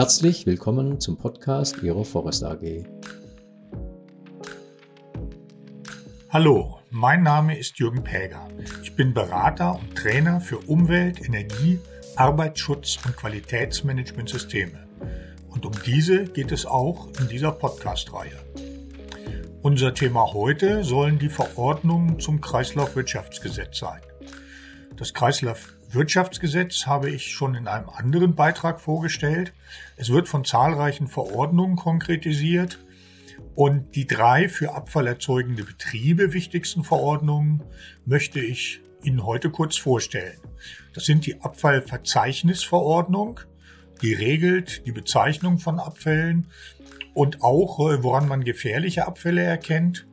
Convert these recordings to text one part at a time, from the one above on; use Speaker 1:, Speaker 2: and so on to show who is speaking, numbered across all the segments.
Speaker 1: Herzlich willkommen zum Podcast Ihrer Forest AG.
Speaker 2: Hallo, mein Name ist Jürgen Päger. Ich bin Berater und Trainer für Umwelt, Energie, Arbeitsschutz und Qualitätsmanagementsysteme. Und um diese geht es auch in dieser Podcast-Reihe. Unser Thema heute sollen die Verordnungen zum Kreislaufwirtschaftsgesetz sein. Das Kreislaufwirtschaftsgesetz habe ich schon in einem anderen Beitrag vorgestellt. Es wird von zahlreichen Verordnungen konkretisiert und die drei für abfallerzeugende Betriebe wichtigsten Verordnungen möchte ich Ihnen heute kurz vorstellen. Das sind die Abfallverzeichnisverordnung, die regelt die Bezeichnung von Abfällen und auch, äh, woran man gefährliche Abfälle erkennt.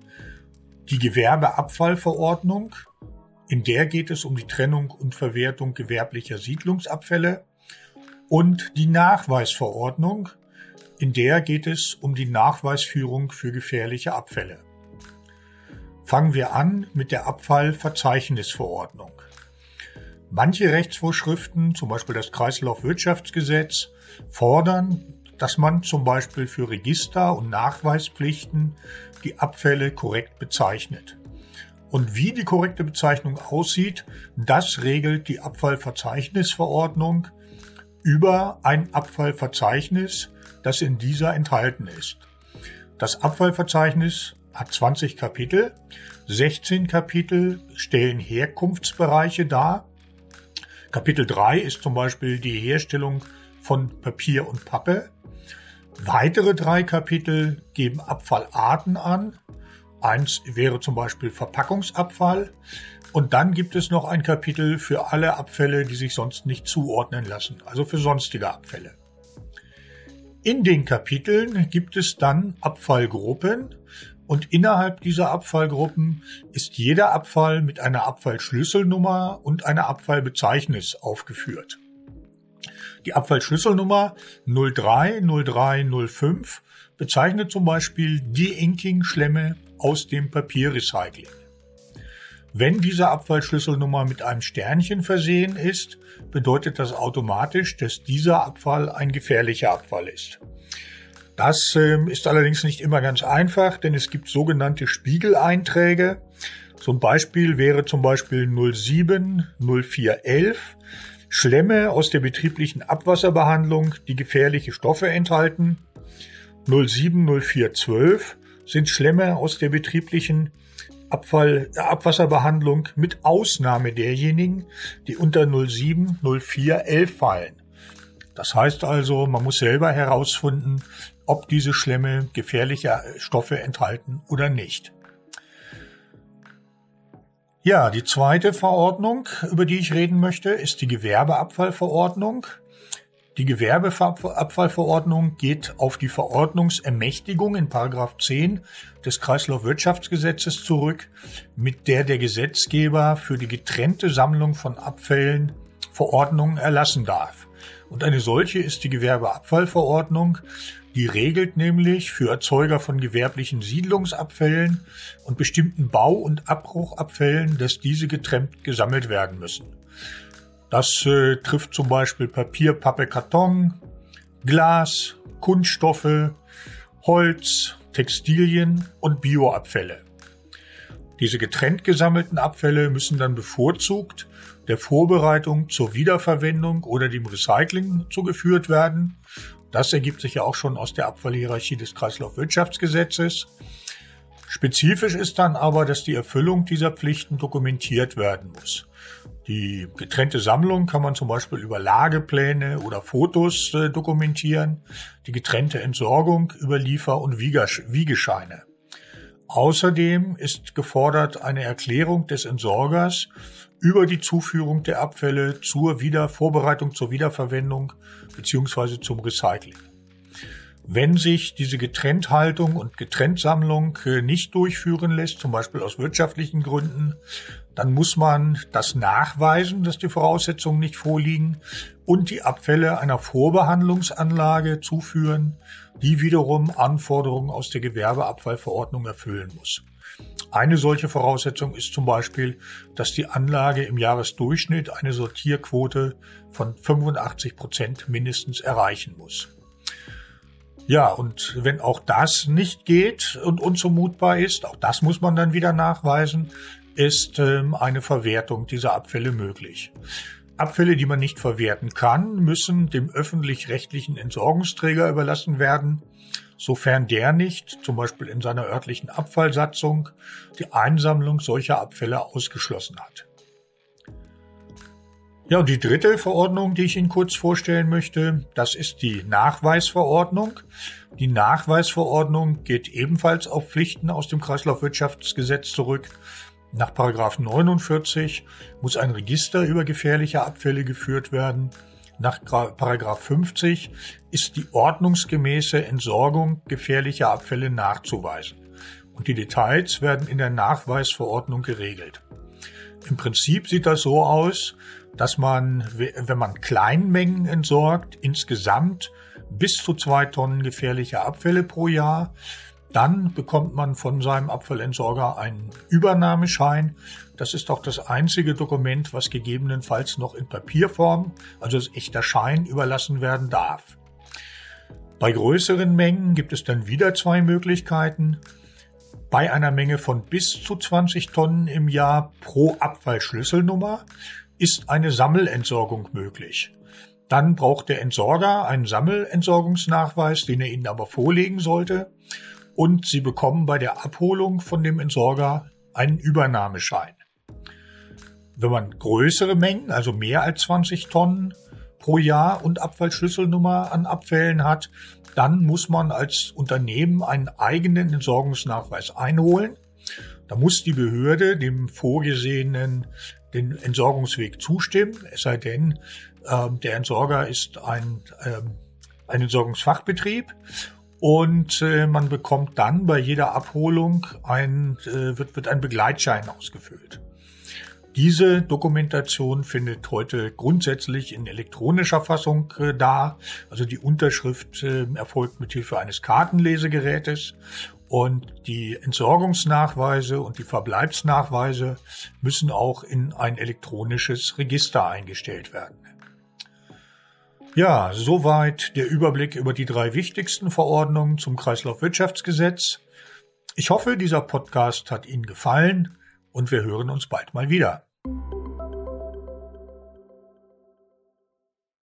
Speaker 2: Die Gewerbeabfallverordnung, in der geht es um die Trennung und Verwertung gewerblicher Siedlungsabfälle. Und die Nachweisverordnung, in der geht es um die Nachweisführung für gefährliche Abfälle. Fangen wir an mit der Abfallverzeichnisverordnung. Manche Rechtsvorschriften, zum Beispiel das Kreislaufwirtschaftsgesetz, fordern, dass man zum Beispiel für Register und Nachweispflichten die Abfälle korrekt bezeichnet. Und wie die korrekte Bezeichnung aussieht, das regelt die Abfallverzeichnisverordnung über ein Abfallverzeichnis, das in dieser enthalten ist. Das Abfallverzeichnis hat 20 Kapitel. 16 Kapitel stellen Herkunftsbereiche dar. Kapitel 3 ist zum Beispiel die Herstellung von Papier und Pappe. Weitere drei Kapitel geben Abfallarten an. Eins wäre zum Beispiel Verpackungsabfall. Und dann gibt es noch ein Kapitel für alle Abfälle, die sich sonst nicht zuordnen lassen, also für sonstige Abfälle. In den Kapiteln gibt es dann Abfallgruppen und innerhalb dieser Abfallgruppen ist jeder Abfall mit einer Abfallschlüsselnummer und einer Abfallbezeichnis aufgeführt. Die Abfallschlüsselnummer 030305 bezeichnet zum Beispiel De-Inking-Schlemme aus dem Papierrecycling. Wenn diese Abfallschlüsselnummer mit einem Sternchen versehen ist, bedeutet das automatisch, dass dieser Abfall ein gefährlicher Abfall ist. Das äh, ist allerdings nicht immer ganz einfach, denn es gibt sogenannte Spiegeleinträge. So ein Beispiel wäre zum Beispiel 070411 Schlemme aus der betrieblichen Abwasserbehandlung, die gefährliche Stoffe enthalten. 070412 sind Schlemme aus der betrieblichen Abfall, Abwasserbehandlung mit Ausnahme derjenigen, die unter 070411 fallen. Das heißt also, man muss selber herausfinden, ob diese Schlemme gefährliche Stoffe enthalten oder nicht. Ja, die zweite Verordnung, über die ich reden möchte, ist die Gewerbeabfallverordnung. Die Gewerbeabfallverordnung geht auf die Verordnungsermächtigung in Paragraph 10 des Kreislaufwirtschaftsgesetzes zurück, mit der der Gesetzgeber für die getrennte Sammlung von Abfällen Verordnungen erlassen darf. Und eine solche ist die Gewerbeabfallverordnung, die regelt nämlich für Erzeuger von gewerblichen Siedlungsabfällen und bestimmten Bau- und Abbruchabfällen, dass diese getrennt gesammelt werden müssen. Das äh, trifft zum Beispiel Papier, Pappe, Karton, Glas, Kunststoffe, Holz, Textilien und Bioabfälle. Diese getrennt gesammelten Abfälle müssen dann bevorzugt der Vorbereitung zur Wiederverwendung oder dem Recycling zugeführt werden das ergibt sich ja auch schon aus der Abfallhierarchie des Kreislaufwirtschaftsgesetzes. Spezifisch ist dann aber, dass die Erfüllung dieser Pflichten dokumentiert werden muss. Die getrennte Sammlung kann man zum Beispiel über Lagepläne oder Fotos äh, dokumentieren, die getrennte Entsorgung über Liefer- und Wiegescheine. Außerdem ist gefordert eine Erklärung des Entsorgers über die Zuführung der Abfälle zur Wiedervorbereitung zur Wiederverwendung beziehungsweise zum Recycling. Wenn sich diese Getrennthaltung und Getrenntsammlung äh, nicht durchführen lässt, zum Beispiel aus wirtschaftlichen Gründen, dann muss man das nachweisen, dass die Voraussetzungen nicht vorliegen und die Abfälle einer Vorbehandlungsanlage zuführen, die wiederum Anforderungen aus der Gewerbeabfallverordnung erfüllen muss. Eine solche Voraussetzung ist zum Beispiel, dass die Anlage im Jahresdurchschnitt eine Sortierquote von 85 Prozent mindestens erreichen muss. Ja, und wenn auch das nicht geht und unzumutbar ist, auch das muss man dann wieder nachweisen, ist ähm, eine Verwertung dieser Abfälle möglich. Abfälle, die man nicht verwerten kann, müssen dem öffentlich-rechtlichen Entsorgungsträger überlassen werden, sofern der nicht, zum Beispiel in seiner örtlichen Abfallsatzung, die Einsammlung solcher Abfälle ausgeschlossen hat. Ja, und die dritte Verordnung, die ich Ihnen kurz vorstellen möchte, das ist die Nachweisverordnung. Die Nachweisverordnung geht ebenfalls auf Pflichten aus dem Kreislaufwirtschaftsgesetz zurück. Nach 49 muss ein Register über gefährliche Abfälle geführt werden. Nach 50 ist die ordnungsgemäße Entsorgung gefährlicher Abfälle nachzuweisen. Und die Details werden in der Nachweisverordnung geregelt. Im Prinzip sieht das so aus, dass man, wenn man Kleinmengen entsorgt, insgesamt bis zu zwei Tonnen gefährliche Abfälle pro Jahr, dann bekommt man von seinem Abfallentsorger einen Übernahmeschein. Das ist auch das einzige Dokument, was gegebenenfalls noch in Papierform, also als echter Schein, überlassen werden darf. Bei größeren Mengen gibt es dann wieder zwei Möglichkeiten. Bei einer Menge von bis zu 20 Tonnen im Jahr pro Abfallschlüsselnummer ist eine Sammelentsorgung möglich. Dann braucht der Entsorger einen Sammelentsorgungsnachweis, den er Ihnen aber vorlegen sollte. Und Sie bekommen bei der Abholung von dem Entsorger einen Übernahmeschein. Wenn man größere Mengen, also mehr als 20 Tonnen pro Jahr und Abfallschlüsselnummer an Abfällen hat, dann muss man als Unternehmen einen eigenen Entsorgungsnachweis einholen. Da muss die Behörde dem vorgesehenen den Entsorgungsweg zustimmen, es sei denn, äh, der Entsorger ist ein, äh, ein Entsorgungsfachbetrieb und äh, man bekommt dann bei jeder Abholung ein, äh, wird, wird ein Begleitschein ausgefüllt. Diese Dokumentation findet heute grundsätzlich in elektronischer Fassung äh, da. Also die Unterschrift äh, erfolgt mit Hilfe eines Kartenlesegerätes und die Entsorgungsnachweise und die Verbleibsnachweise müssen auch in ein elektronisches Register eingestellt werden. Ja, soweit der Überblick über die drei wichtigsten Verordnungen zum Kreislaufwirtschaftsgesetz. Ich hoffe, dieser Podcast hat Ihnen gefallen und wir hören uns bald mal wieder.